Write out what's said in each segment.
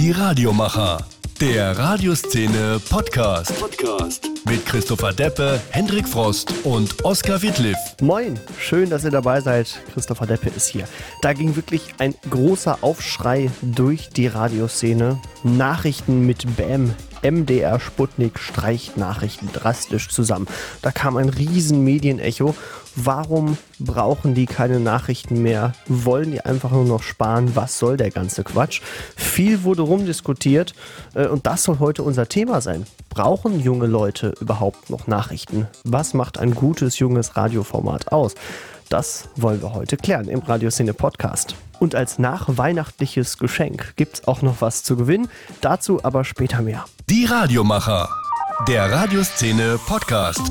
Die Radiomacher. Der Radioszene Podcast. Podcast. Mit Christopher Deppe, Hendrik Frost und Oskar Wittliff. Moin, schön, dass ihr dabei seid. Christopher Deppe ist hier. Da ging wirklich ein großer Aufschrei durch die Radioszene. Nachrichten mit Bam MDR Sputnik streicht Nachrichten drastisch zusammen. Da kam ein riesen Medienecho. Warum brauchen die keine Nachrichten mehr? Wollen die einfach nur noch sparen? Was soll der ganze Quatsch? Viel wurde rumdiskutiert äh, und das soll heute unser Thema sein. Brauchen junge Leute überhaupt noch Nachrichten? Was macht ein gutes junges Radioformat aus? Das wollen wir heute klären im Radioszene Podcast. Und als nachweihnachtliches Geschenk gibt es auch noch was zu gewinnen. Dazu aber später mehr. Die Radiomacher. Der Radioszene Podcast.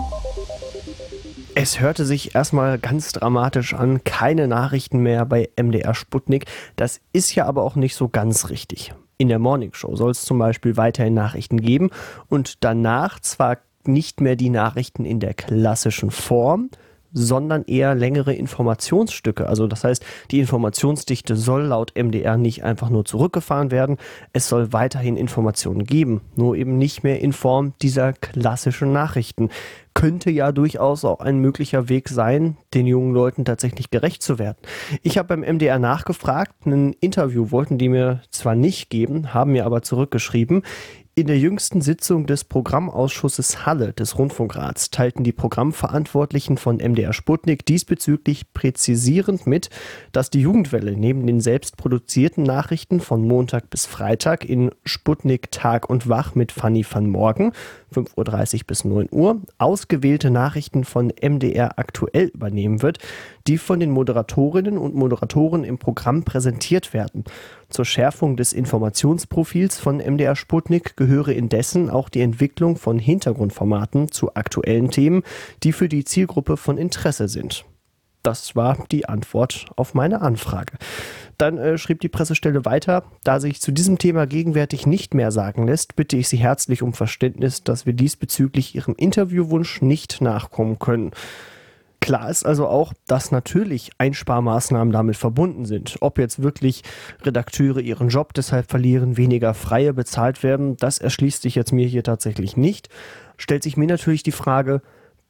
Es hörte sich erstmal ganz dramatisch an, keine Nachrichten mehr bei MDR Sputnik. Das ist ja aber auch nicht so ganz richtig. In der Morningshow soll es zum Beispiel weiterhin Nachrichten geben und danach zwar nicht mehr die Nachrichten in der klassischen Form, sondern eher längere Informationsstücke. Also das heißt, die Informationsdichte soll laut MDR nicht einfach nur zurückgefahren werden, es soll weiterhin Informationen geben, nur eben nicht mehr in Form dieser klassischen Nachrichten. Könnte ja durchaus auch ein möglicher Weg sein, den jungen Leuten tatsächlich gerecht zu werden. Ich habe beim MDR nachgefragt, ein Interview wollten die mir zwar nicht geben, haben mir aber zurückgeschrieben. In der jüngsten Sitzung des Programmausschusses Halle des Rundfunkrats teilten die Programmverantwortlichen von MDR Sputnik diesbezüglich präzisierend mit, dass die Jugendwelle neben den selbst produzierten Nachrichten von Montag bis Freitag in Sputnik Tag und Wach mit Fanny van Morgen 5.30 Uhr bis 9 Uhr ausgewählte Nachrichten von MDR aktuell übernehmen wird, die von den Moderatorinnen und Moderatoren im Programm präsentiert werden. Zur Schärfung des Informationsprofils von MDR Sputnik gehöre indessen auch die Entwicklung von Hintergrundformaten zu aktuellen Themen, die für die Zielgruppe von Interesse sind. Das war die Antwort auf meine Anfrage. Dann äh, schrieb die Pressestelle weiter, da sich zu diesem Thema gegenwärtig nicht mehr sagen lässt, bitte ich Sie herzlich um Verständnis, dass wir diesbezüglich Ihrem Interviewwunsch nicht nachkommen können. Klar ist also auch, dass natürlich Einsparmaßnahmen damit verbunden sind. Ob jetzt wirklich Redakteure ihren Job deshalb verlieren, weniger Freie bezahlt werden, das erschließt sich jetzt mir hier tatsächlich nicht. Stellt sich mir natürlich die Frage,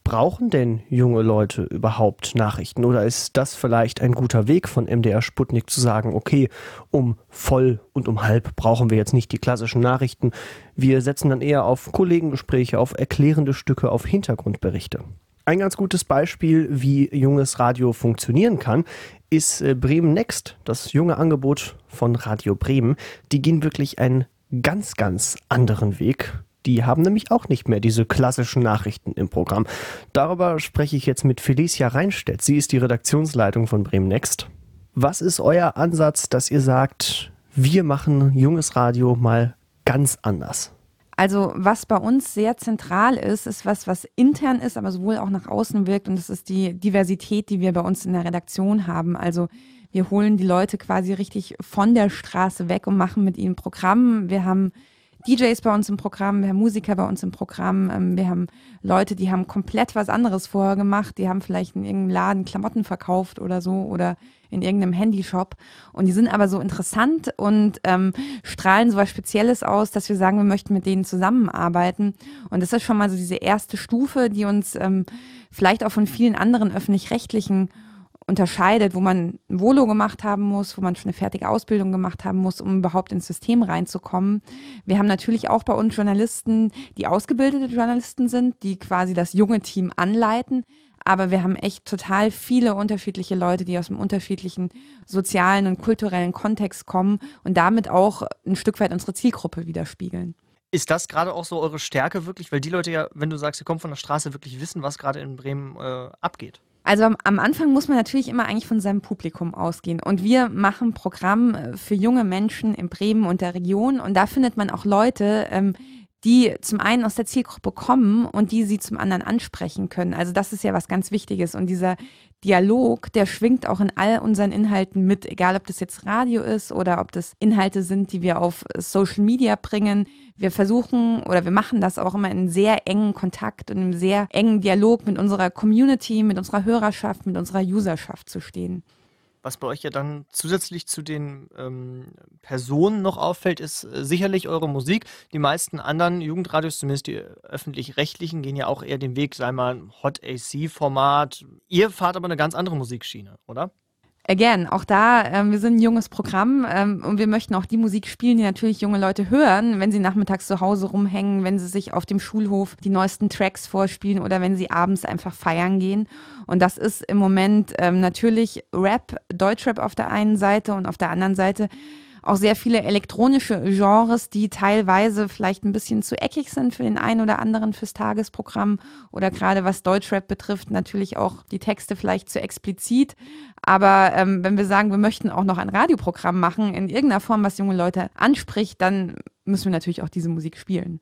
brauchen denn junge Leute überhaupt Nachrichten? Oder ist das vielleicht ein guter Weg von MDR Sputnik zu sagen, okay, um voll und um halb brauchen wir jetzt nicht die klassischen Nachrichten. Wir setzen dann eher auf Kollegengespräche, auf erklärende Stücke, auf Hintergrundberichte. Ein ganz gutes Beispiel, wie junges Radio funktionieren kann, ist äh, Bremen Next, das junge Angebot von Radio Bremen. Die gehen wirklich einen ganz, ganz anderen Weg die haben nämlich auch nicht mehr diese klassischen Nachrichten im Programm. Darüber spreche ich jetzt mit Felicia Reinstedt. Sie ist die Redaktionsleitung von Bremen Next. Was ist euer Ansatz, dass ihr sagt, wir machen junges Radio mal ganz anders? Also was bei uns sehr zentral ist, ist was, was intern ist, aber sowohl auch nach außen wirkt und das ist die Diversität, die wir bei uns in der Redaktion haben. Also wir holen die Leute quasi richtig von der Straße weg und machen mit ihnen Programm. Wir haben DJs bei uns im Programm, wir haben Musiker bei uns im Programm, ähm, wir haben Leute, die haben komplett was anderes vorher gemacht, die haben vielleicht in irgendeinem Laden Klamotten verkauft oder so oder in irgendeinem Handyshop und die sind aber so interessant und ähm, strahlen so was Spezielles aus, dass wir sagen, wir möchten mit denen zusammenarbeiten und das ist schon mal so diese erste Stufe, die uns ähm, vielleicht auch von vielen anderen öffentlich-rechtlichen unterscheidet, wo man ein Volo gemacht haben muss, wo man schon eine fertige Ausbildung gemacht haben muss, um überhaupt ins System reinzukommen. Wir haben natürlich auch bei uns Journalisten, die ausgebildete Journalisten sind, die quasi das junge Team anleiten. Aber wir haben echt total viele unterschiedliche Leute, die aus einem unterschiedlichen sozialen und kulturellen Kontext kommen und damit auch ein Stück weit unsere Zielgruppe widerspiegeln. Ist das gerade auch so eure Stärke wirklich? Weil die Leute ja, wenn du sagst, sie kommen von der Straße, wirklich wissen, was gerade in Bremen äh, abgeht. Also am, am, Anfang muss man natürlich immer eigentlich von seinem Publikum ausgehen. Und wir machen Programm äh, für junge Menschen in Bremen und der Region. Und da findet man auch Leute, ähm, die zum einen aus der Zielgruppe kommen und die sie zum anderen ansprechen können. Also das ist ja was ganz Wichtiges. Und dieser Dialog, der schwingt auch in all unseren Inhalten mit, egal ob das jetzt Radio ist oder ob das Inhalte sind, die wir auf Social Media bringen. Wir versuchen oder wir machen das auch immer in sehr engen Kontakt und im sehr engen Dialog mit unserer Community, mit unserer Hörerschaft, mit unserer Userschaft zu stehen. Was bei euch ja dann zusätzlich zu den ähm, Personen noch auffällt, ist äh, sicherlich eure Musik. Die meisten anderen Jugendradios, zumindest die öffentlich-rechtlichen, gehen ja auch eher den Weg, sei mal Hot AC-Format. Ihr fahrt aber eine ganz andere Musikschiene, oder? Again, auch da, ähm, wir sind ein junges Programm ähm, und wir möchten auch die Musik spielen, die natürlich junge Leute hören, wenn sie nachmittags zu Hause rumhängen, wenn sie sich auf dem Schulhof die neuesten Tracks vorspielen oder wenn sie abends einfach feiern gehen. Und das ist im Moment ähm, natürlich Rap, Deutschrap auf der einen Seite und auf der anderen Seite auch sehr viele elektronische Genres, die teilweise vielleicht ein bisschen zu eckig sind für den einen oder anderen fürs Tagesprogramm oder gerade was Deutschrap betrifft, natürlich auch die Texte vielleicht zu explizit. Aber ähm, wenn wir sagen, wir möchten auch noch ein Radioprogramm machen, in irgendeiner Form, was junge Leute anspricht, dann müssen wir natürlich auch diese Musik spielen.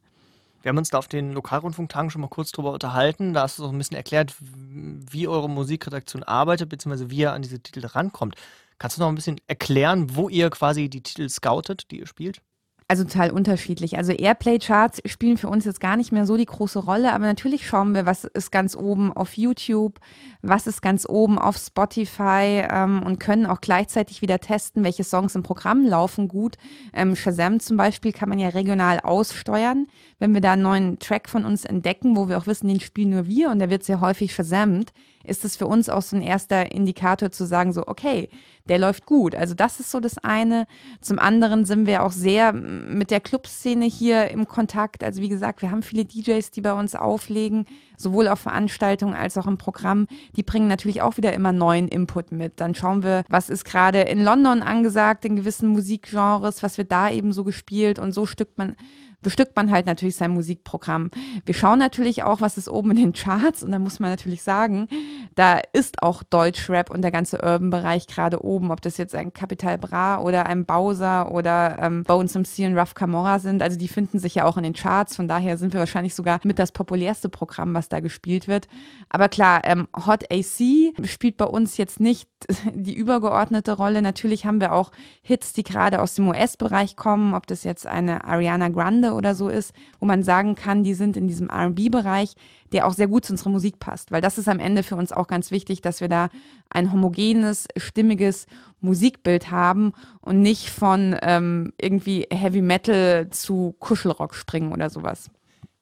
Wir haben uns da auf den Lokalrundfunktagen schon mal kurz drüber unterhalten. Da hast du so ein bisschen erklärt, wie eure Musikredaktion arbeitet, beziehungsweise wie ihr an diese Titel rankommt. Kannst du noch ein bisschen erklären, wo ihr quasi die Titel scoutet, die ihr spielt? Also total unterschiedlich. Also Airplay-Charts spielen für uns jetzt gar nicht mehr so die große Rolle, aber natürlich schauen wir, was ist ganz oben auf YouTube, was ist ganz oben auf Spotify ähm, und können auch gleichzeitig wieder testen, welche Songs im Programm laufen gut. Ähm, Shazam zum Beispiel kann man ja regional aussteuern. Wenn wir da einen neuen Track von uns entdecken, wo wir auch wissen, den spielen nur wir und der wird sehr häufig versammelt, ist es für uns auch so ein erster Indikator zu sagen, so, okay, der läuft gut. Also das ist so das eine. Zum anderen sind wir auch sehr mit der Clubszene hier im Kontakt. Also wie gesagt, wir haben viele DJs, die bei uns auflegen, sowohl auf Veranstaltungen als auch im Programm. Die bringen natürlich auch wieder immer neuen Input mit. Dann schauen wir, was ist gerade in London angesagt, in gewissen Musikgenres, was wird da eben so gespielt und so stückt man bestückt man halt natürlich sein Musikprogramm. Wir schauen natürlich auch, was ist oben in den Charts und da muss man natürlich sagen, da ist auch Deutschrap und der ganze Urban-Bereich gerade oben, ob das jetzt ein Capital Bra oder ein Bowser oder ähm, Bones MC und Rough Camorra sind. Also die finden sich ja auch in den Charts, von daher sind wir wahrscheinlich sogar mit das populärste Programm, was da gespielt wird. Aber klar, ähm, Hot AC spielt bei uns jetzt nicht die übergeordnete Rolle. Natürlich haben wir auch Hits, die gerade aus dem US-Bereich kommen, ob das jetzt eine Ariana Grande oder so ist, wo man sagen kann, die sind in diesem RB-Bereich, der auch sehr gut zu unserer Musik passt. Weil das ist am Ende für uns auch ganz wichtig, dass wir da ein homogenes, stimmiges Musikbild haben und nicht von ähm, irgendwie Heavy Metal zu Kuschelrock springen oder sowas.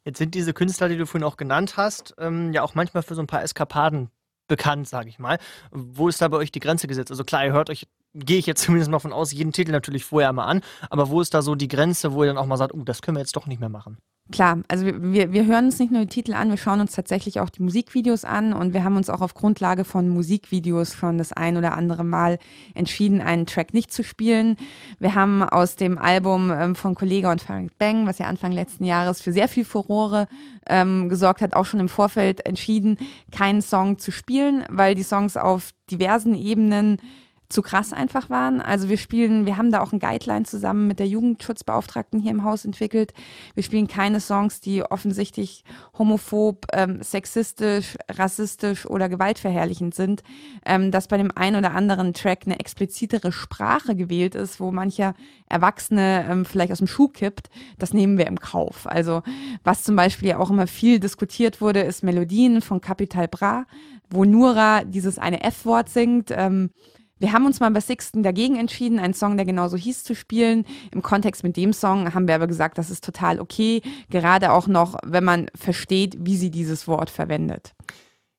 Jetzt sind diese Künstler, die du vorhin auch genannt hast, ähm, ja auch manchmal für so ein paar Eskapaden bekannt, sage ich mal. Wo ist da bei euch die Grenze gesetzt? Also klar, ihr hört euch, gehe ich jetzt zumindest mal von aus, jeden Titel natürlich vorher mal an, aber wo ist da so die Grenze, wo ihr dann auch mal sagt, oh, das können wir jetzt doch nicht mehr machen? Klar, also wir, wir hören uns nicht nur die Titel an, wir schauen uns tatsächlich auch die Musikvideos an und wir haben uns auch auf Grundlage von Musikvideos schon das ein oder andere Mal entschieden, einen Track nicht zu spielen. Wir haben aus dem Album ähm, von Kollega und Farid Bang, was ja Anfang letzten Jahres für sehr viel Furore ähm, gesorgt hat, auch schon im Vorfeld entschieden, keinen Song zu spielen, weil die Songs auf diversen Ebenen zu krass einfach waren. Also wir spielen, wir haben da auch ein Guideline zusammen mit der Jugendschutzbeauftragten hier im Haus entwickelt. Wir spielen keine Songs, die offensichtlich homophob, ähm, sexistisch, rassistisch oder gewaltverherrlichend sind. Ähm, dass bei dem einen oder anderen Track eine explizitere Sprache gewählt ist, wo mancher Erwachsene ähm, vielleicht aus dem Schuh kippt, das nehmen wir im Kauf. Also was zum Beispiel ja auch immer viel diskutiert wurde, ist Melodien von Capital Bra, wo Nura dieses eine F-Wort singt. Ähm, wir haben uns mal bei Sixten dagegen entschieden, einen Song, der genauso hieß, zu spielen. Im Kontext mit dem Song haben wir aber gesagt, das ist total okay, gerade auch noch, wenn man versteht, wie sie dieses Wort verwendet.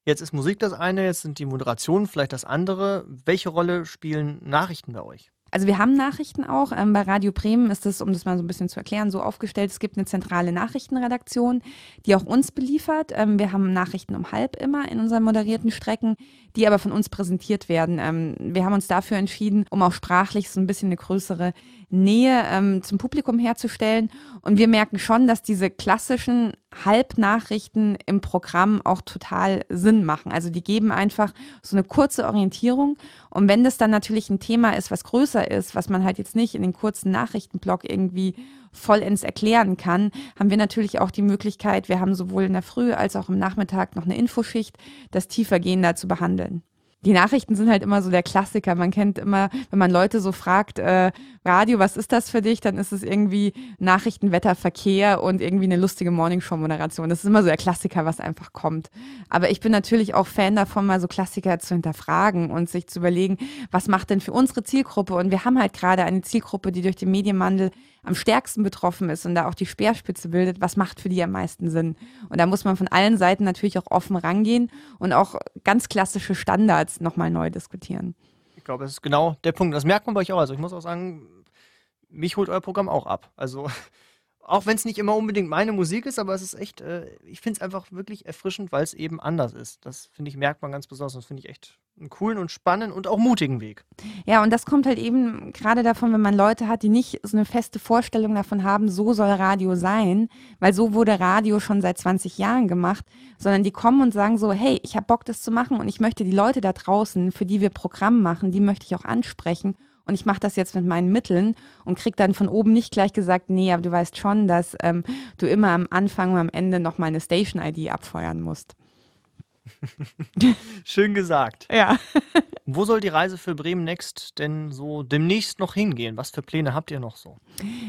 Jetzt ist Musik das eine, jetzt sind die Moderationen vielleicht das andere. Welche Rolle spielen Nachrichten bei euch? Also wir haben Nachrichten auch. Ähm, bei Radio Bremen ist es, um das mal so ein bisschen zu erklären, so aufgestellt, es gibt eine zentrale Nachrichtenredaktion, die auch uns beliefert. Ähm, wir haben Nachrichten um halb immer in unseren moderierten Strecken, die aber von uns präsentiert werden. Ähm, wir haben uns dafür entschieden, um auch sprachlich so ein bisschen eine größere Nähe ähm, zum Publikum herzustellen. Und wir merken schon, dass diese klassischen Halbnachrichten im Programm auch total Sinn machen. Also die geben einfach so eine kurze Orientierung. Und wenn das dann natürlich ein Thema ist, was größer ist, was man halt jetzt nicht in den kurzen Nachrichtenblock irgendwie vollends erklären kann, haben wir natürlich auch die Möglichkeit, wir haben sowohl in der Früh als auch im Nachmittag noch eine Infoschicht, das tiefergehender zu behandeln. Die Nachrichten sind halt immer so der Klassiker. Man kennt immer, wenn man Leute so fragt, äh, Radio, was ist das für dich? Dann ist es irgendwie Nachrichten, Wetter, Verkehr und irgendwie eine lustige Morningshow-Moderation. Das ist immer so der Klassiker, was einfach kommt. Aber ich bin natürlich auch Fan davon, mal so Klassiker zu hinterfragen und sich zu überlegen, was macht denn für unsere Zielgruppe? Und wir haben halt gerade eine Zielgruppe, die durch den Medienwandel am stärksten betroffen ist und da auch die Speerspitze bildet, was macht für die am meisten Sinn? Und da muss man von allen Seiten natürlich auch offen rangehen und auch ganz klassische Standards nochmal neu diskutieren. Ich glaube, das ist genau der Punkt. Das merkt man bei euch auch. Also ich muss auch sagen, mich holt euer Programm auch ab. Also auch wenn es nicht immer unbedingt meine Musik ist, aber es ist echt, äh, ich finde es einfach wirklich erfrischend, weil es eben anders ist. Das finde ich, merkt man ganz besonders. Das finde ich echt einen coolen und spannenden und auch mutigen Weg. Ja, und das kommt halt eben gerade davon, wenn man Leute hat, die nicht so eine feste Vorstellung davon haben, so soll Radio sein, weil so wurde Radio schon seit 20 Jahren gemacht, sondern die kommen und sagen so, hey, ich habe Bock, das zu machen und ich möchte die Leute da draußen, für die wir Programm machen, die möchte ich auch ansprechen und ich mache das jetzt mit meinen Mitteln und krieg dann von oben nicht gleich gesagt, nee, aber du weißt schon, dass ähm, du immer am Anfang und am Ende noch mal eine Station-ID abfeuern musst. Schön gesagt. Ja. Wo soll die Reise für Bremen Next denn so demnächst noch hingehen? Was für Pläne habt ihr noch so?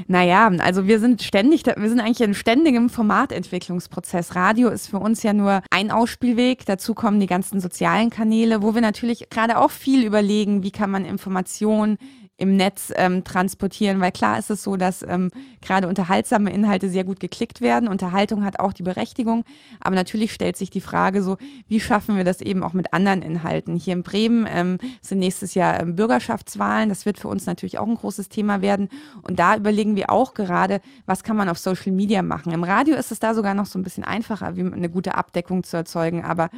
Naja, also wir sind ständig, wir sind eigentlich in ständigem Formatentwicklungsprozess. Radio ist für uns ja nur ein Ausspielweg. Dazu kommen die ganzen sozialen Kanäle, wo wir natürlich gerade auch viel überlegen, wie kann man Informationen im Netz ähm, transportieren, weil klar ist es so, dass ähm, gerade unterhaltsame Inhalte sehr gut geklickt werden. Unterhaltung hat auch die Berechtigung, aber natürlich stellt sich die Frage so, wie schaffen wir das eben auch mit anderen Inhalten? Hier in Bremen ähm, sind nächstes Jahr ähm, Bürgerschaftswahlen, das wird für uns natürlich auch ein großes Thema werden und da überlegen wir auch gerade, was kann man auf Social Media machen? Im Radio ist es da sogar noch so ein bisschen einfacher, wie eine gute Abdeckung zu erzeugen, aber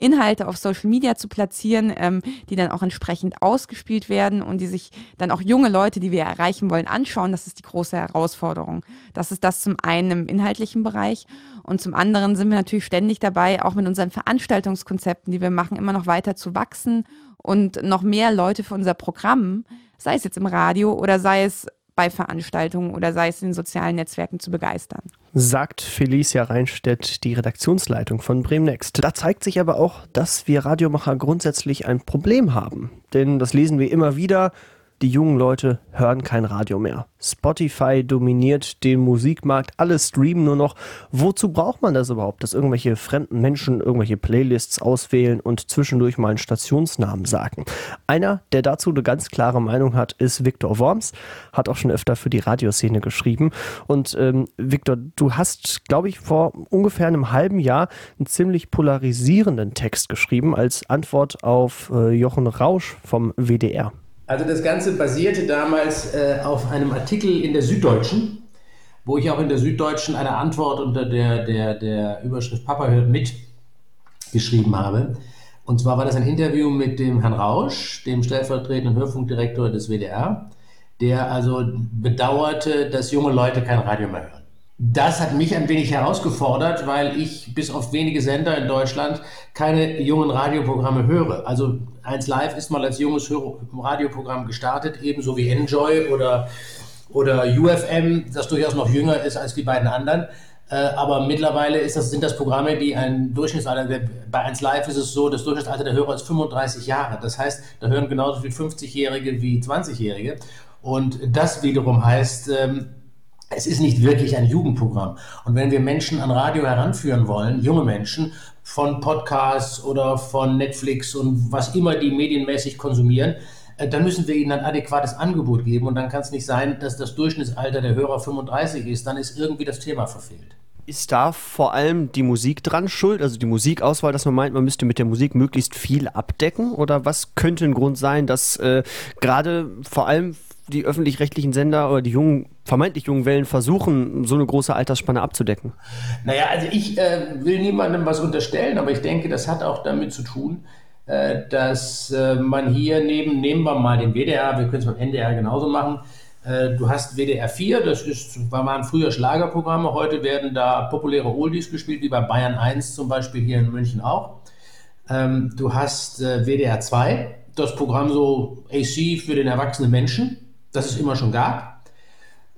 Inhalte auf Social Media zu platzieren, ähm, die dann auch entsprechend ausgespielt werden und die sich dann auch junge Leute, die wir erreichen wollen, anschauen. Das ist die große Herausforderung. Das ist das zum einen im inhaltlichen Bereich und zum anderen sind wir natürlich ständig dabei, auch mit unseren Veranstaltungskonzepten, die wir machen, immer noch weiter zu wachsen und noch mehr Leute für unser Programm, sei es jetzt im Radio oder sei es bei Veranstaltungen oder sei es in sozialen Netzwerken zu begeistern. Sagt Felicia Reinstedt, die Redaktionsleitung von Bremen Next. Da zeigt sich aber auch, dass wir Radiomacher grundsätzlich ein Problem haben. Denn das lesen wir immer wieder die jungen Leute hören kein Radio mehr. Spotify dominiert den Musikmarkt, alle streamen nur noch. Wozu braucht man das überhaupt, dass irgendwelche fremden Menschen irgendwelche Playlists auswählen und zwischendurch mal einen Stationsnamen sagen? Einer, der dazu eine ganz klare Meinung hat, ist Viktor Worms, hat auch schon öfter für die Radioszene geschrieben. Und ähm, Viktor, du hast, glaube ich, vor ungefähr einem halben Jahr einen ziemlich polarisierenden Text geschrieben als Antwort auf äh, Jochen Rausch vom WDR. Also das Ganze basierte damals äh, auf einem Artikel in der Süddeutschen, wo ich auch in der Süddeutschen eine Antwort unter der, der, der Überschrift Papa hört mit geschrieben habe. Und zwar war das ein Interview mit dem Herrn Rausch, dem stellvertretenden Hörfunkdirektor des WDR, der also bedauerte, dass junge Leute kein Radio mehr hören. Das hat mich ein wenig herausgefordert, weil ich bis auf wenige Sender in Deutschland keine jungen Radioprogramme höre. Also 1 Live ist mal als junges Radioprogramm gestartet, ebenso wie Enjoy oder, oder UFM, das durchaus noch jünger ist als die beiden anderen. Äh, aber mittlerweile das, sind das Programme, die ein Durchschnittsalter, bei 1 Live ist es so, das Durchschnittsalter der Hörer ist 35 Jahre. Das heißt, da hören genauso viel 50-Jährige wie 20-Jährige. Und das wiederum heißt, ähm, es ist nicht wirklich ein Jugendprogramm. Und wenn wir Menschen an Radio heranführen wollen, junge Menschen, von Podcasts oder von Netflix und was immer die medienmäßig konsumieren, äh, dann müssen wir ihnen ein adäquates Angebot geben. Und dann kann es nicht sein, dass das Durchschnittsalter der Hörer 35 ist. Dann ist irgendwie das Thema verfehlt. Ist da vor allem die Musik dran schuld? Also die Musikauswahl, dass man meint, man müsste mit der Musik möglichst viel abdecken? Oder was könnte ein Grund sein, dass äh, gerade vor allem die öffentlich-rechtlichen Sender oder die jungen, vermeintlich jungen Wellen versuchen, so eine große Altersspanne abzudecken? Naja, also ich äh, will niemandem was unterstellen, aber ich denke, das hat auch damit zu tun, äh, dass äh, man hier neben, nehmen wir mal den WDR, wir können es beim NDR genauso machen, äh, Du hast WDR 4, das ist, waren früher Schlagerprogramme, heute werden da populäre Oldies gespielt, wie bei Bayern 1 zum Beispiel hier in München auch. Ähm, du hast äh, WDR 2, das Programm so AC für den erwachsenen Menschen das es immer schon gab.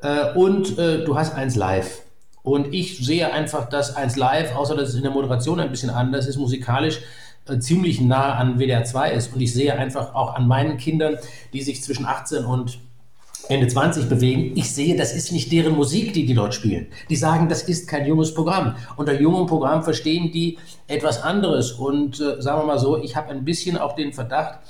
Äh, und äh, du hast eins live. Und ich sehe einfach, dass eins live, außer dass es in der Moderation ein bisschen anders ist, musikalisch äh, ziemlich nah an WDR 2 ist. Und ich sehe einfach auch an meinen Kindern, die sich zwischen 18 und Ende 20 bewegen. Ich sehe, das ist nicht deren Musik, die die dort spielen. Die sagen, das ist kein junges Programm. Unter jungem Programm verstehen die etwas anderes. Und äh, sagen wir mal so, ich habe ein bisschen auch den Verdacht,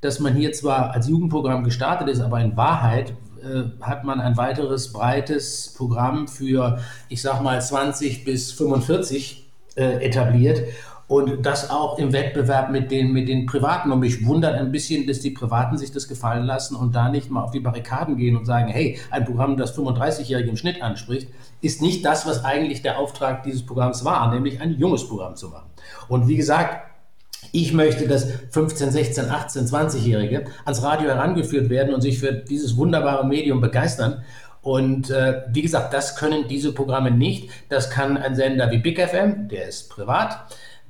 dass man hier zwar als Jugendprogramm gestartet ist, aber in Wahrheit äh, hat man ein weiteres breites Programm für, ich sag mal, 20 bis 45 äh, etabliert und das auch im Wettbewerb mit den, mit den Privaten. Und mich wundert ein bisschen, dass die Privaten sich das gefallen lassen und da nicht mal auf die Barrikaden gehen und sagen, hey, ein Programm, das 35-Jährige im Schnitt anspricht, ist nicht das, was eigentlich der Auftrag dieses Programms war, nämlich ein junges Programm zu machen. Und wie gesagt, ich möchte, dass 15, 16, 18, 20-Jährige ans Radio herangeführt werden und sich für dieses wunderbare Medium begeistern. Und äh, wie gesagt, das können diese Programme nicht. Das kann ein Sender wie Big FM, der ist privat.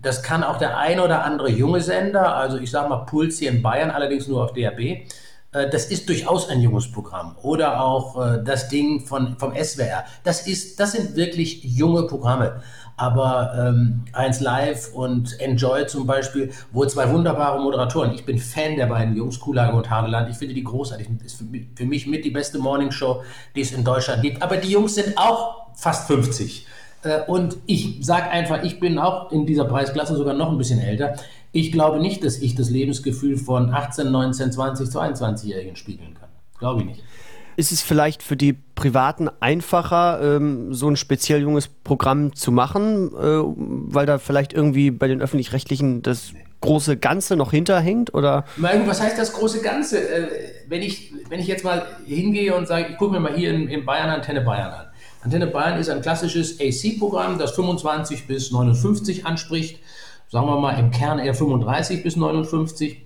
Das kann auch der ein oder andere junge Sender, also ich sage mal Puls hier in Bayern, allerdings nur auf DAB. Äh, das ist durchaus ein junges Programm. Oder auch äh, das Ding von, vom SWR. Das, ist, das sind wirklich junge Programme. Aber ähm, 1 Live und Enjoy zum Beispiel, wo zwei wunderbare Moderatoren, ich bin Fan der beiden Jungs, Kulage und Hadeland, ich finde die großartig. Ist für mich mit die beste Morningshow, die es in Deutschland gibt. Aber die Jungs sind auch fast 50. Äh, und ich sage einfach, ich bin auch in dieser Preisklasse sogar noch ein bisschen älter. Ich glaube nicht, dass ich das Lebensgefühl von 18, 19, 20, 22-Jährigen spiegeln kann. Glaube ich nicht. Ist es vielleicht für die Privaten einfacher, ähm, so ein speziell junges Programm zu machen, äh, weil da vielleicht irgendwie bei den Öffentlich-Rechtlichen das große Ganze noch hinterhängt? Oder? Was heißt das große Ganze? Äh, wenn, ich, wenn ich jetzt mal hingehe und sage, ich gucke mir mal hier in, in Bayern Antenne Bayern an. Antenne Bayern ist ein klassisches AC-Programm, das 25 bis 59 anspricht. Sagen wir mal im Kern eher 35 bis 59.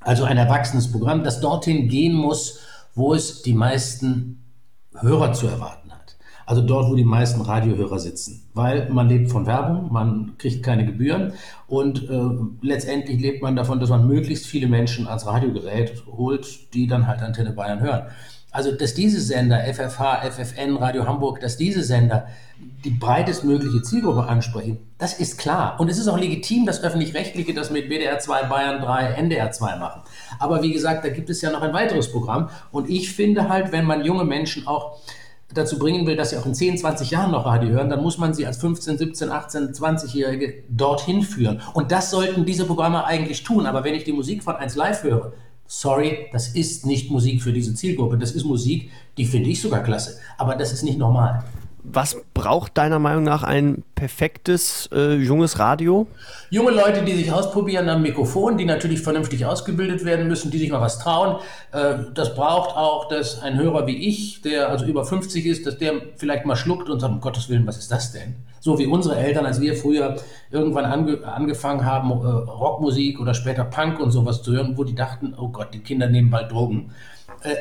Also ein erwachsenes Programm, das dorthin gehen muss, wo es die meisten Hörer zu erwarten hat. Also dort, wo die meisten Radiohörer sitzen. Weil man lebt von Werbung, man kriegt keine Gebühren und äh, letztendlich lebt man davon, dass man möglichst viele Menschen ans Radiogerät holt, die dann halt Antenne Bayern hören. Also, dass diese Sender, FFH, FFN, Radio Hamburg, dass diese Sender die breitestmögliche Zielgruppe ansprechen, das ist klar. Und es ist auch legitim, dass Öffentlich-Rechtliche das mit WDR 2, Bayern 3, NDR 2 machen. Aber wie gesagt, da gibt es ja noch ein weiteres Programm. Und ich finde halt, wenn man junge Menschen auch dazu bringen will, dass sie auch in 10, 20 Jahren noch Radio hören, dann muss man sie als 15, 17, 18, 20-Jährige dorthin führen. Und das sollten diese Programme eigentlich tun. Aber wenn ich die Musik von 1 Live höre, sorry, das ist nicht Musik für diese Zielgruppe. Das ist Musik, die finde ich sogar klasse. Aber das ist nicht normal. Was braucht deiner Meinung nach ein perfektes äh, junges Radio? Junge Leute, die sich ausprobieren am Mikrofon, die natürlich vernünftig ausgebildet werden müssen, die sich mal was trauen. Äh, das braucht auch, dass ein Hörer wie ich, der also über 50 ist, dass der vielleicht mal schluckt und sagt, um Gottes Willen, was ist das denn? So wie unsere Eltern, als wir früher irgendwann ange angefangen haben, äh, Rockmusik oder später Punk und sowas zu hören, wo die dachten, oh Gott, die Kinder nehmen bald Drogen. Äh,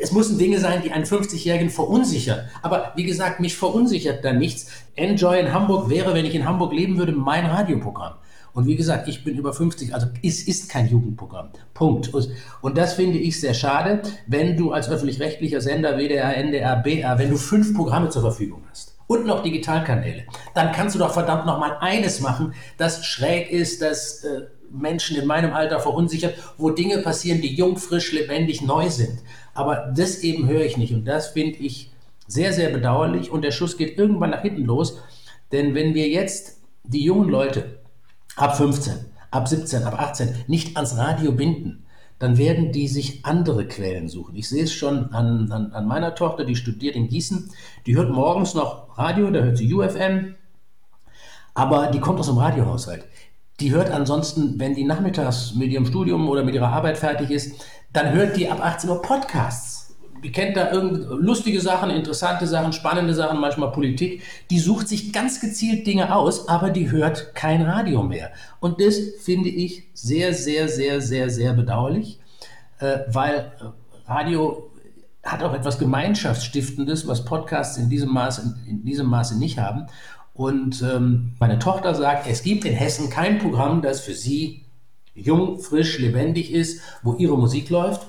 es müssen Dinge sein, die einen 50-Jährigen verunsichern. Aber wie gesagt, mich verunsichert da nichts. Enjoy in Hamburg wäre, wenn ich in Hamburg leben würde, mein Radioprogramm. Und wie gesagt, ich bin über 50, also es ist kein Jugendprogramm. Punkt. Und das finde ich sehr schade, wenn du als öffentlich-rechtlicher Sender, WDR, NDR, BR, wenn du fünf Programme zur Verfügung hast und noch Digitalkanäle, dann kannst du doch verdammt noch mal eines machen, das schräg ist, das äh, Menschen in meinem Alter verunsichert, wo Dinge passieren, die jung, frisch, lebendig, neu sind. Aber das eben höre ich nicht. Und das finde ich sehr, sehr bedauerlich. Und der Schuss geht irgendwann nach hinten los, denn wenn wir jetzt die jungen Leute ab 15, ab 17, ab 18 nicht ans Radio binden, dann werden die sich andere Quellen suchen. Ich sehe es schon an, an, an, meiner Tochter, die studiert in Gießen. Die hört morgens noch Radio, da hört sie UFM, aber die kommt aus dem Radiohaushalt. Die hört ansonsten, wenn die nachmittags mit ihrem Studium oder mit ihrer Arbeit fertig ist, dann hört die ab 18 Uhr Podcasts. Kennt da lustige Sachen, interessante Sachen, spannende Sachen, manchmal Politik. Die sucht sich ganz gezielt Dinge aus, aber die hört kein Radio mehr. Und das finde ich sehr, sehr, sehr, sehr, sehr bedauerlich, äh, weil Radio hat auch etwas Gemeinschaftsstiftendes, was Podcasts in diesem Maße, in diesem Maße nicht haben. Und ähm, meine Tochter sagt, es gibt in Hessen kein Programm, das für sie jung, frisch, lebendig ist, wo ihre Musik läuft.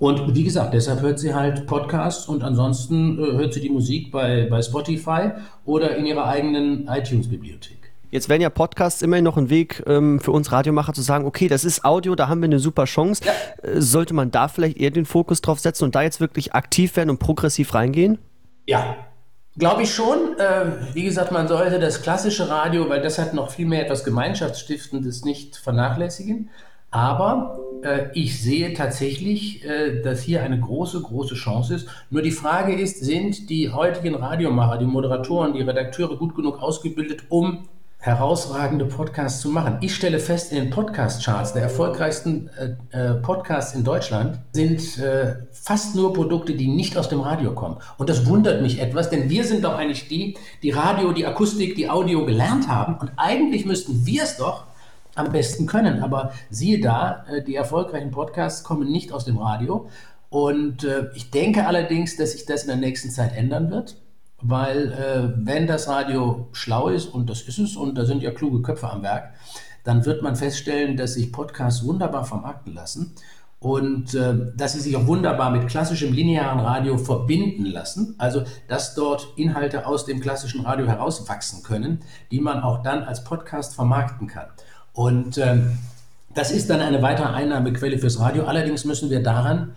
Und wie gesagt, deshalb hört sie halt Podcasts und ansonsten äh, hört sie die Musik bei, bei Spotify oder in ihrer eigenen iTunes-Bibliothek. Jetzt wären ja Podcasts immerhin noch ein Weg ähm, für uns Radiomacher zu sagen, okay, das ist Audio, da haben wir eine super Chance. Ja. Äh, sollte man da vielleicht eher den Fokus drauf setzen und da jetzt wirklich aktiv werden und progressiv reingehen? Ja, Glaube ich schon. Äh, wie gesagt, man sollte das klassische Radio, weil das hat noch viel mehr etwas Gemeinschaftsstiftendes, nicht vernachlässigen. Aber ich sehe tatsächlich, äh, dass hier eine große, große Chance ist. Nur die Frage ist, sind die heutigen Radiomacher, die Moderatoren, die Redakteure gut genug ausgebildet, um herausragende Podcasts zu machen. Ich stelle fest, in den Podcast-Charts der erfolgreichsten äh, äh, Podcasts in Deutschland sind äh, fast nur Produkte, die nicht aus dem Radio kommen. Und das wundert mich etwas, denn wir sind doch eigentlich die, die Radio, die Akustik, die Audio gelernt haben. Und eigentlich müssten wir es doch am besten können. Aber siehe da, äh, die erfolgreichen Podcasts kommen nicht aus dem Radio. Und äh, ich denke allerdings, dass sich das in der nächsten Zeit ändern wird weil äh, wenn das Radio schlau ist, und das ist es, und da sind ja kluge Köpfe am Werk, dann wird man feststellen, dass sich Podcasts wunderbar vermarkten lassen und äh, dass sie sich auch wunderbar mit klassischem linearen Radio verbinden lassen, also dass dort Inhalte aus dem klassischen Radio herauswachsen können, die man auch dann als Podcast vermarkten kann. Und äh, das ist dann eine weitere Einnahmequelle fürs Radio. Allerdings müssen wir daran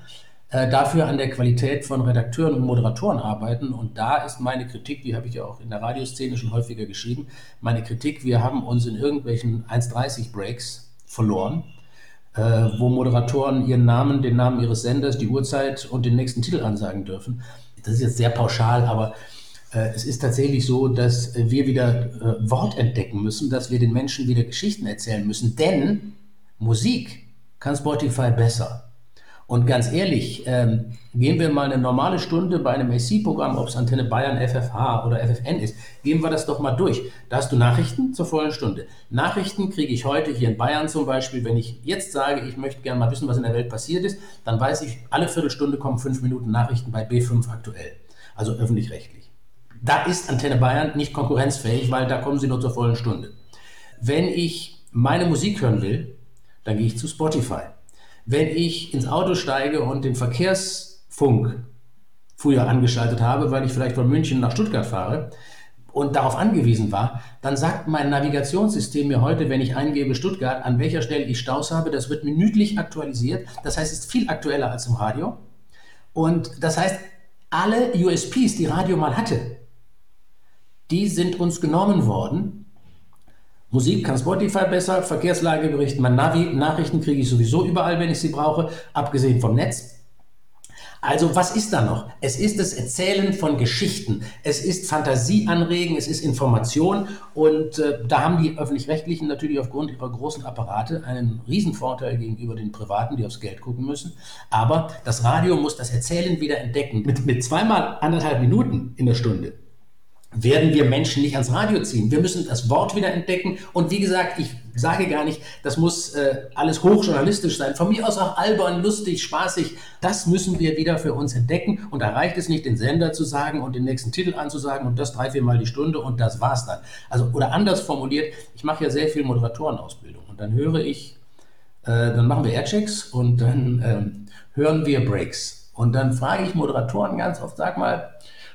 äh, dafür an der Qualität von Redakteuren und Moderatoren arbeiten. Und da ist meine Kritik, die habe ich ja auch in der Radioszene schon häufiger geschrieben, meine Kritik, wir haben uns in irgendwelchen 1.30 Breaks verloren, äh, wo Moderatoren ihren Namen, den Namen ihres Senders, die Uhrzeit und den nächsten Titel ansagen dürfen. Das ist jetzt sehr pauschal, aber es ist tatsächlich so, dass wir wieder äh, Wort entdecken müssen, dass wir den Menschen wieder Geschichten erzählen müssen, denn Musik kann Spotify besser. Und ganz ehrlich, ähm, gehen wir mal eine normale Stunde bei einem AC-Programm, ob es Antenne Bayern, FFH oder FFN ist, gehen wir das doch mal durch. Da hast du Nachrichten zur vollen Stunde. Nachrichten kriege ich heute hier in Bayern zum Beispiel, wenn ich jetzt sage, ich möchte gerne mal wissen, was in der Welt passiert ist, dann weiß ich, alle Viertelstunde kommen fünf Minuten Nachrichten bei B5 aktuell, also öffentlich-rechtlich. Da ist Antenne Bayern nicht konkurrenzfähig, weil da kommen sie nur zur vollen Stunde. Wenn ich meine Musik hören will, dann gehe ich zu Spotify wenn ich ins Auto steige und den Verkehrsfunk früher angeschaltet habe, weil ich vielleicht von München nach Stuttgart fahre und darauf angewiesen war, dann sagt mein Navigationssystem mir heute, wenn ich eingebe Stuttgart, an welcher Stelle ich Staus habe. Das wird minütlich aktualisiert. Das heißt, es ist viel aktueller als im Radio. Und das heißt, alle USPs, die Radio mal hatte, die sind uns genommen worden Musik kann Spotify besser, Verkehrslagebericht, mein Navi, Nachrichten kriege ich sowieso überall, wenn ich sie brauche, abgesehen vom Netz. Also was ist da noch? Es ist das Erzählen von Geschichten. Es ist Fantasie anregen, es ist Information und äh, da haben die öffentlich-rechtlichen natürlich aufgrund ihrer großen Apparate einen Riesenvorteil gegenüber den Privaten, die aufs Geld gucken müssen. Aber das Radio muss das Erzählen wieder entdecken. Mit, mit zweimal anderthalb Minuten in der Stunde werden wir Menschen nicht ans Radio ziehen. Wir müssen das Wort wieder entdecken. Und wie gesagt, ich sage gar nicht, das muss äh, alles hochjournalistisch sein. Von mir aus auch albern, lustig, spaßig. Das müssen wir wieder für uns entdecken. Und da reicht es nicht, den Sender zu sagen und den nächsten Titel anzusagen und das drei, viermal die Stunde und das war's dann. Also, oder anders formuliert, ich mache ja sehr viel Moderatorenausbildung. Und dann höre ich, äh, dann machen wir Airchecks und dann äh, hören wir Breaks. Und dann frage ich Moderatoren ganz oft, sag mal,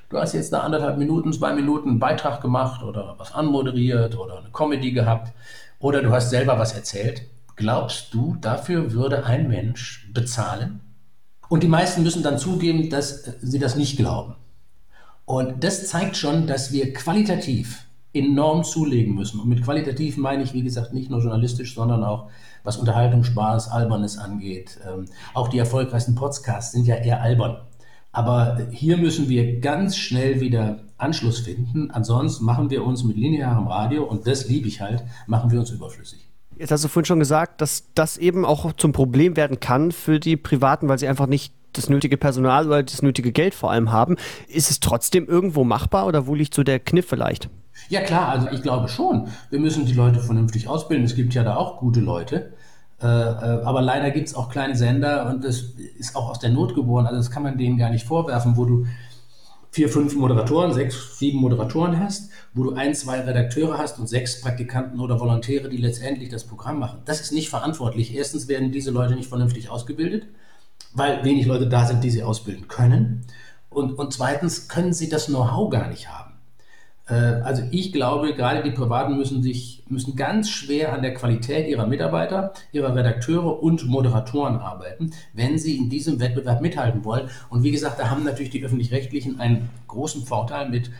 du hast jetzt da anderthalb Minuten, zwei Minuten einen Beitrag gemacht oder was anmoderiert oder eine Comedy gehabt oder du hast selber was erzählt. Glaubst du, dafür würde ein Mensch bezahlen? Und die meisten müssen dann zugeben, dass sie das nicht glauben. Und das zeigt schon, dass wir qualitativ enorm zulegen müssen. Und mit qualitativ meine ich, wie gesagt, nicht nur journalistisch, sondern auch was Unterhaltung, Spaß, Albernes angeht. Ähm, auch die erfolgreichsten Podcasts sind ja eher albern. Aber hier müssen wir ganz schnell wieder Anschluss finden. Ansonsten machen wir uns mit linearem Radio, und das liebe ich halt, machen wir uns überflüssig. Jetzt hast du vorhin schon gesagt, dass das eben auch zum Problem werden kann für die Privaten, weil sie einfach nicht das nötige Personal oder das nötige Geld vor allem haben. Ist es trotzdem irgendwo machbar oder wo liegt so der Kniff vielleicht? Ja klar, also ich glaube schon. Wir müssen die Leute vernünftig ausbilden. Es gibt ja da auch gute Leute. Äh, äh, aber leider gibt es auch kleine Sender und das ist auch aus der Not geboren. Also das kann man denen gar nicht vorwerfen, wo du vier, fünf Moderatoren, sechs, sieben Moderatoren hast, wo du ein, zwei Redakteure hast und sechs Praktikanten oder Volontäre, die letztendlich das Programm machen. Das ist nicht verantwortlich. Erstens werden diese Leute nicht vernünftig ausgebildet, weil wenig Leute da sind, die sie ausbilden können. Und, und zweitens können sie das Know-how gar nicht haben. Äh, also ich glaube, gerade die Privaten müssen sich müssen ganz schwer an der Qualität ihrer Mitarbeiter, ihrer Redakteure und Moderatoren arbeiten, wenn sie in diesem Wettbewerb mithalten wollen. Und wie gesagt, da haben natürlich die öffentlich-rechtlichen einen großen Vorteil mit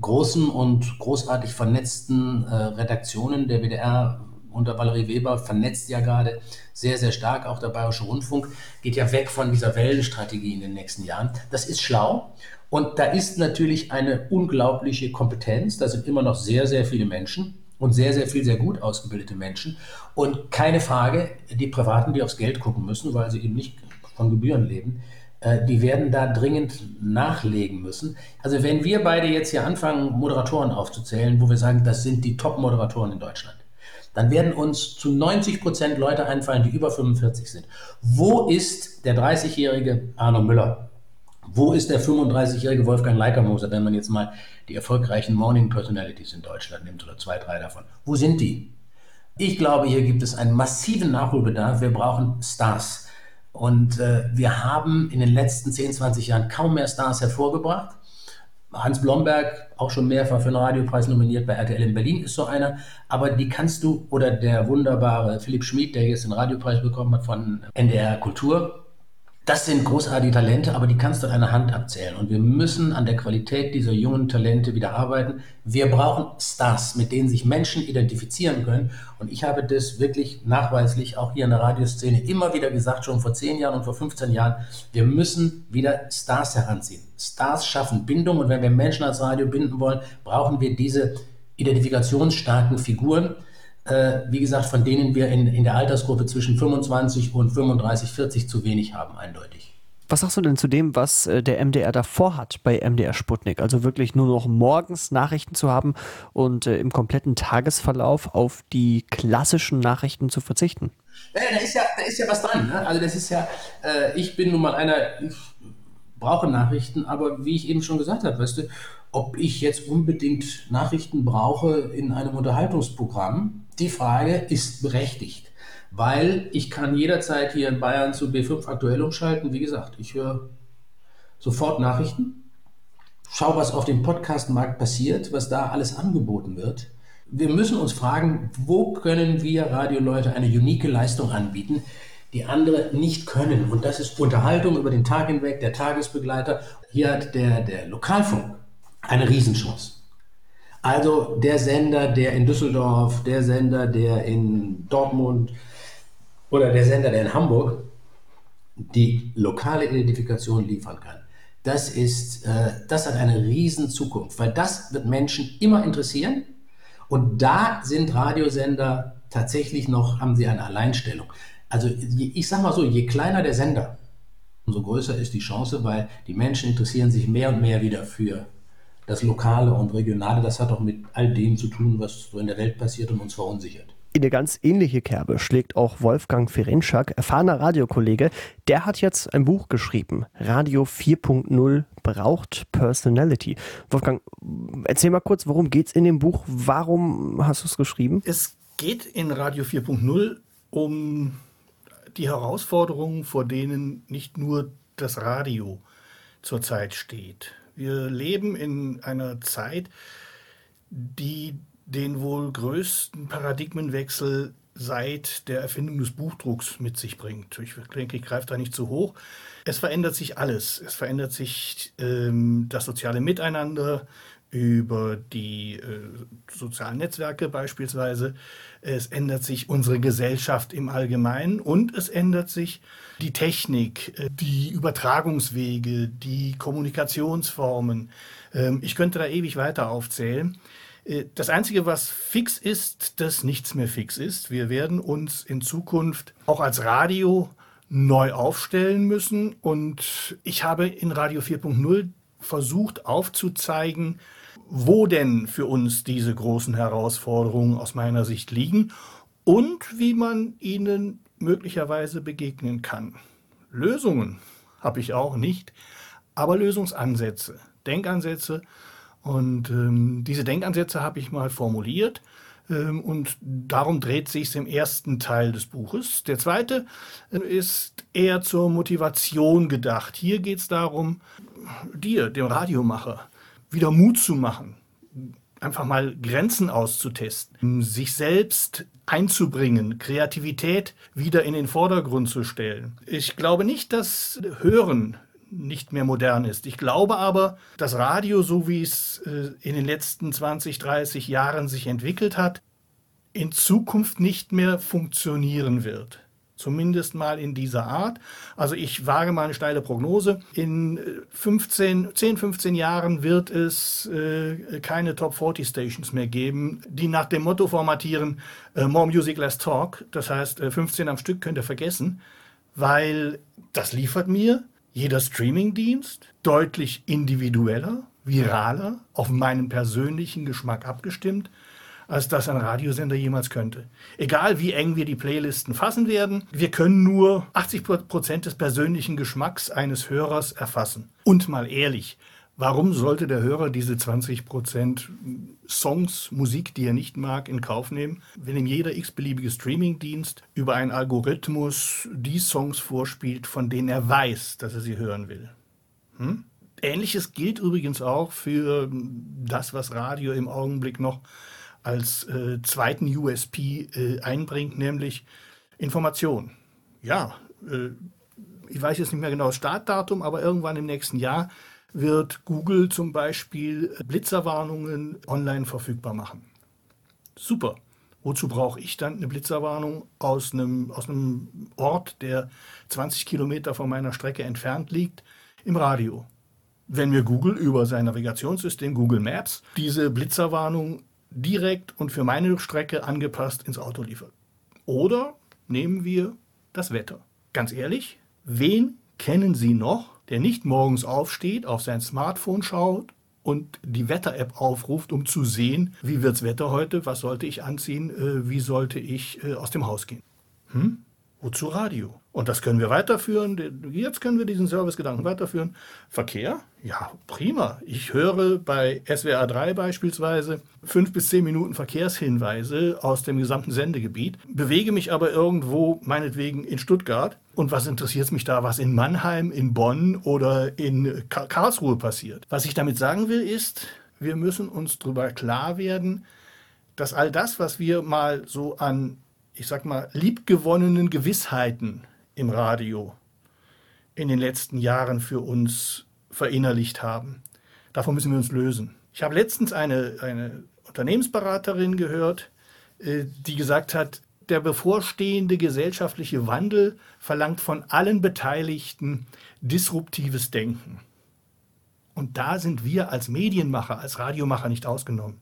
großen und großartig vernetzten äh, Redaktionen. Der WDR unter Valerie Weber vernetzt ja gerade sehr, sehr stark. Auch der Bayerische Rundfunk geht ja weg von dieser Wellenstrategie in den nächsten Jahren. Das ist schlau. Und da ist natürlich eine unglaubliche Kompetenz. Da sind immer noch sehr, sehr viele Menschen und sehr, sehr viel sehr gut ausgebildete Menschen. Und keine Frage, die Privaten, die aufs Geld gucken müssen, weil sie eben nicht von Gebühren leben, äh, die werden da dringend nachlegen müssen. Also wenn wir beide jetzt hier anfangen, Moderatoren aufzuzählen, wo wir sagen, das sind die Top-Moderatoren in Deutschland, dann werden uns zu 90 Prozent Leute einfallen, die über 45 sind. Wo ist der 30-jährige Arno Müller? Wo ist der 35-jährige Wolfgang Leitermoser, wenn man jetzt mal die erfolgreichen Morning Personalities in Deutschland nimmt oder zwei, drei davon? Wo sind die? Ich glaube, hier gibt es einen massiven Nachholbedarf. Wir brauchen Stars. Und äh, wir haben in den letzten 10, 20 Jahren kaum mehr Stars hervorgebracht. Hans Blomberg, auch schon mehrfach für den Radiopreis nominiert bei RTL in Berlin, ist so einer. Aber die kannst du, oder der wunderbare Philipp Schmid, der jetzt den Radiopreis bekommen hat von NDR Kultur, das sind großartige Talente, aber die kannst du an einer Hand abzählen. Und wir müssen an der Qualität dieser jungen Talente wieder arbeiten. Wir brauchen Stars, mit denen sich Menschen identifizieren können. Und ich habe das wirklich nachweislich auch hier in der Radioszene immer wieder gesagt, schon vor zehn Jahren und vor 15 Jahren. Wir müssen wieder Stars heranziehen. Stars schaffen Bindung. Und wenn wir Menschen als Radio binden wollen, brauchen wir diese identifikationsstarken Figuren wie gesagt, von denen wir in, in der Altersgruppe zwischen 25 und 35, 40 zu wenig haben, eindeutig. Was sagst du denn zu dem, was äh, der MDR davor hat bei MDR Sputnik? Also wirklich nur noch morgens Nachrichten zu haben und äh, im kompletten Tagesverlauf auf die klassischen Nachrichten zu verzichten? Ja, da ist ja, da ist ja was dran. Ne? Also das ist ja, äh, ich bin nun mal einer, ich brauche Nachrichten, aber wie ich eben schon gesagt habe, weißt du, ob ich jetzt unbedingt Nachrichten brauche in einem Unterhaltungsprogramm, die Frage ist berechtigt, weil ich kann jederzeit hier in Bayern zu B5 aktuell umschalten. Wie gesagt, ich höre sofort Nachrichten, schaue, was auf dem Podcastmarkt passiert, was da alles angeboten wird. Wir müssen uns fragen, wo können wir Radioleute eine unique Leistung anbieten, die andere nicht können. Und das ist Unterhaltung über den Tag hinweg, der Tagesbegleiter. Hier hat der, der Lokalfunk eine Riesenchance. Also der Sender, der in Düsseldorf, der Sender, der in Dortmund oder der Sender, der in Hamburg die lokale Identifikation liefern kann. Das ist, äh, das hat eine riesen Zukunft, weil das wird Menschen immer interessieren. Und da sind Radiosender tatsächlich noch, haben sie eine Alleinstellung. Also ich sage mal so, je kleiner der Sender, umso größer ist die Chance, weil die Menschen interessieren sich mehr und mehr wieder für das Lokale und Regionale, das hat auch mit all dem zu tun, was so in der Welt passiert und uns verunsichert. In eine ganz ähnliche Kerbe schlägt auch Wolfgang Ferenczak, erfahrener Radiokollege. Der hat jetzt ein Buch geschrieben. Radio 4.0 braucht Personality. Wolfgang, erzähl mal kurz, worum geht es in dem Buch? Warum hast du es geschrieben? Es geht in Radio 4.0 um die Herausforderungen, vor denen nicht nur das Radio zurzeit steht. Wir leben in einer Zeit, die den wohl größten Paradigmenwechsel seit der Erfindung des Buchdrucks mit sich bringt. Ich denke, ich greife da nicht zu hoch. Es verändert sich alles. Es verändert sich ähm, das soziale Miteinander über die äh, sozialen Netzwerke beispielsweise. Es ändert sich unsere Gesellschaft im Allgemeinen und es ändert sich die Technik, äh, die Übertragungswege, die Kommunikationsformen. Ähm, ich könnte da ewig weiter aufzählen. Äh, das Einzige, was fix ist, dass nichts mehr fix ist. Wir werden uns in Zukunft auch als Radio neu aufstellen müssen. Und ich habe in Radio 4.0 versucht aufzuzeigen, wo denn für uns diese großen Herausforderungen aus meiner Sicht liegen und wie man ihnen möglicherweise begegnen kann. Lösungen habe ich auch nicht, aber Lösungsansätze, Denkansätze. Und ähm, diese Denkansätze habe ich mal formuliert. Ähm, und darum dreht sich es im ersten Teil des Buches. Der zweite äh, ist eher zur Motivation gedacht. Hier geht es darum, dir, dem Radiomacher, wieder Mut zu machen, einfach mal Grenzen auszutesten, sich selbst einzubringen, Kreativität wieder in den Vordergrund zu stellen. Ich glaube nicht, dass Hören nicht mehr modern ist. Ich glaube aber, das Radio, so wie es äh, in den letzten 20, 30 Jahren sich entwickelt hat, in Zukunft nicht mehr funktionieren wird. Zumindest mal in dieser Art. Also ich wage mal eine steile Prognose. In 15, 10, 15 Jahren wird es äh, keine Top 40 Stations mehr geben, die nach dem Motto formatieren, äh, More Music, Less Talk. Das heißt, äh, 15 am Stück könnt ihr vergessen, weil das liefert mir jeder Streamingdienst deutlich individueller, viraler, auf meinen persönlichen Geschmack abgestimmt als das ein Radiosender jemals könnte. Egal wie eng wir die Playlisten fassen werden, wir können nur 80 Prozent des persönlichen Geschmacks eines Hörers erfassen. Und mal ehrlich, warum sollte der Hörer diese 20 Prozent Songs, Musik, die er nicht mag, in Kauf nehmen, wenn ihm jeder x-beliebige Streamingdienst über einen Algorithmus die Songs vorspielt, von denen er weiß, dass er sie hören will? Hm? Ähnliches gilt übrigens auch für das, was Radio im Augenblick noch als äh, zweiten USP äh, einbringt, nämlich Information. Ja, äh, ich weiß jetzt nicht mehr genau das Startdatum, aber irgendwann im nächsten Jahr wird Google zum Beispiel Blitzerwarnungen online verfügbar machen. Super. Wozu brauche ich dann eine Blitzerwarnung aus einem, aus einem Ort, der 20 Kilometer von meiner Strecke entfernt liegt, im Radio? Wenn mir Google über sein Navigationssystem Google Maps diese Blitzerwarnung direkt und für meine Strecke angepasst ins Auto liefert. Oder nehmen wir das Wetter. Ganz ehrlich, wen kennen Sie noch, der nicht morgens aufsteht, auf sein Smartphone schaut und die Wetter-App aufruft, um zu sehen, wie wird's Wetter heute, was sollte ich anziehen, äh, wie sollte ich äh, aus dem Haus gehen? Hm? Wozu Radio? Und das können wir weiterführen. Jetzt können wir diesen Servicegedanken weiterführen. Verkehr? Ja, prima. Ich höre bei SWR 3 beispielsweise fünf bis zehn Minuten Verkehrshinweise aus dem gesamten Sendegebiet, bewege mich aber irgendwo, meinetwegen in Stuttgart. Und was interessiert mich da, was in Mannheim, in Bonn oder in Karlsruhe passiert? Was ich damit sagen will, ist, wir müssen uns darüber klar werden, dass all das, was wir mal so an, ich sag mal, liebgewonnenen Gewissheiten im Radio in den letzten Jahren für uns verinnerlicht haben. Davon müssen wir uns lösen. Ich habe letztens eine, eine Unternehmensberaterin gehört, äh, die gesagt hat, der bevorstehende gesellschaftliche Wandel verlangt von allen Beteiligten disruptives Denken. Und da sind wir als Medienmacher, als Radiomacher nicht ausgenommen.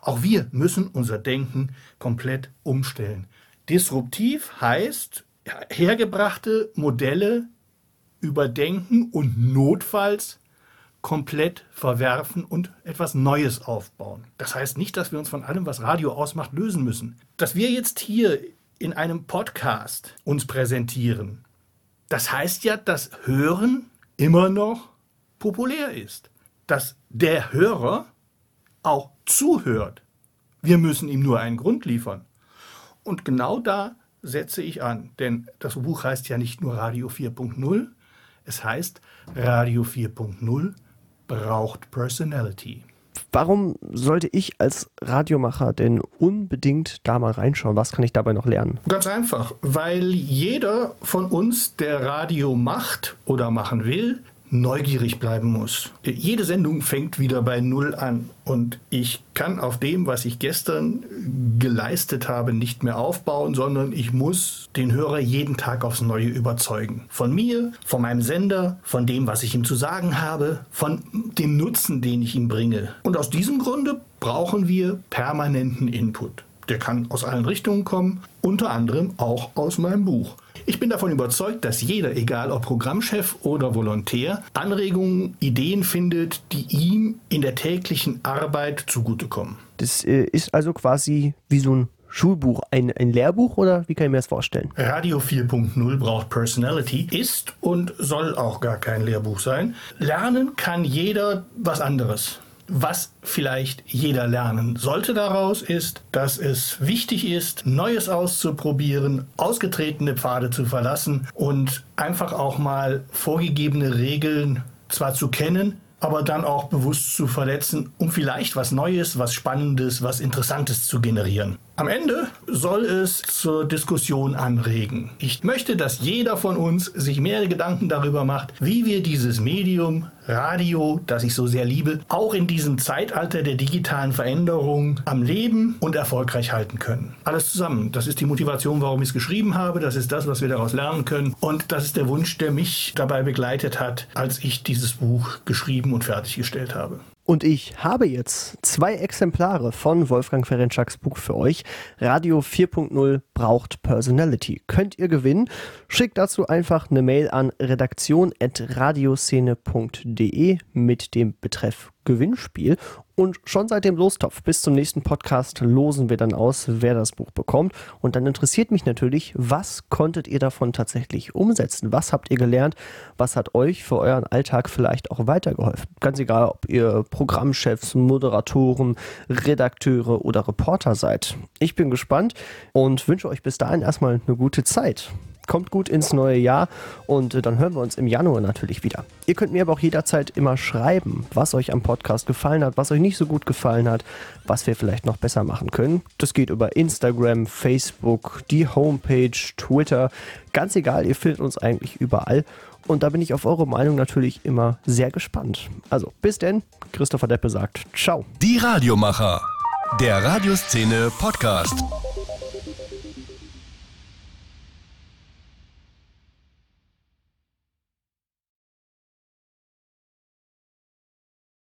Auch wir müssen unser Denken komplett umstellen. Disruptiv heißt, hergebrachte Modelle überdenken und notfalls komplett verwerfen und etwas Neues aufbauen. Das heißt nicht, dass wir uns von allem, was Radio ausmacht, lösen müssen. Dass wir jetzt hier in einem Podcast uns präsentieren, das heißt ja, dass Hören immer noch populär ist. Dass der Hörer auch zuhört. Wir müssen ihm nur einen Grund liefern. Und genau da setze ich an. Denn das Buch heißt ja nicht nur Radio 4.0, es heißt Radio 4.0 braucht Personality. Warum sollte ich als Radiomacher denn unbedingt da mal reinschauen? Was kann ich dabei noch lernen? Ganz einfach, weil jeder von uns, der Radio macht oder machen will, neugierig bleiben muss. Jede Sendung fängt wieder bei Null an und ich kann auf dem, was ich gestern geleistet habe, nicht mehr aufbauen, sondern ich muss den Hörer jeden Tag aufs Neue überzeugen. Von mir, von meinem Sender, von dem, was ich ihm zu sagen habe, von dem Nutzen, den ich ihm bringe. Und aus diesem Grunde brauchen wir permanenten Input. Der kann aus allen Richtungen kommen, unter anderem auch aus meinem Buch. Ich bin davon überzeugt, dass jeder, egal ob Programmchef oder Volontär, Anregungen, Ideen findet, die ihm in der täglichen Arbeit zugutekommen. Das äh, ist also quasi wie so ein Schulbuch, ein, ein Lehrbuch oder wie kann ich mir das vorstellen? Radio 4.0 braucht Personality, ist und soll auch gar kein Lehrbuch sein. Lernen kann jeder was anderes. Was vielleicht jeder lernen sollte daraus ist, dass es wichtig ist, Neues auszuprobieren, ausgetretene Pfade zu verlassen und einfach auch mal vorgegebene Regeln zwar zu kennen, aber dann auch bewusst zu verletzen, um vielleicht was Neues, was Spannendes, was Interessantes zu generieren. Am Ende soll es zur Diskussion anregen. Ich möchte, dass jeder von uns sich mehr Gedanken darüber macht, wie wir dieses Medium Radio, das ich so sehr liebe, auch in diesem Zeitalter der digitalen Veränderung am Leben und erfolgreich halten können. Alles zusammen. Das ist die Motivation, warum ich es geschrieben habe. Das ist das, was wir daraus lernen können. Und das ist der Wunsch, der mich dabei begleitet hat, als ich dieses Buch geschrieben und fertiggestellt habe. Und ich habe jetzt zwei Exemplare von Wolfgang Ferencaks Buch für euch. Radio 4.0 braucht Personality. Könnt ihr gewinnen? Schickt dazu einfach eine Mail an redaktion.radioszene.de mit dem Betreff Gewinnspiel. Und schon seit dem Lostopf bis zum nächsten Podcast losen wir dann aus, wer das Buch bekommt. Und dann interessiert mich natürlich, was konntet ihr davon tatsächlich umsetzen? Was habt ihr gelernt? Was hat euch für euren Alltag vielleicht auch weitergeholfen? Ganz egal, ob ihr Programmchefs, Moderatoren, Redakteure oder Reporter seid. Ich bin gespannt und wünsche euch bis dahin erstmal eine gute Zeit kommt gut ins neue Jahr und äh, dann hören wir uns im Januar natürlich wieder. Ihr könnt mir aber auch jederzeit immer schreiben, was euch am Podcast gefallen hat, was euch nicht so gut gefallen hat, was wir vielleicht noch besser machen können. Das geht über Instagram, Facebook, die Homepage, Twitter. Ganz egal, ihr findet uns eigentlich überall. Und da bin ich auf eure Meinung natürlich immer sehr gespannt. Also bis denn, Christopher Deppe sagt Ciao. Die Radiomacher. Der Radioszene Podcast.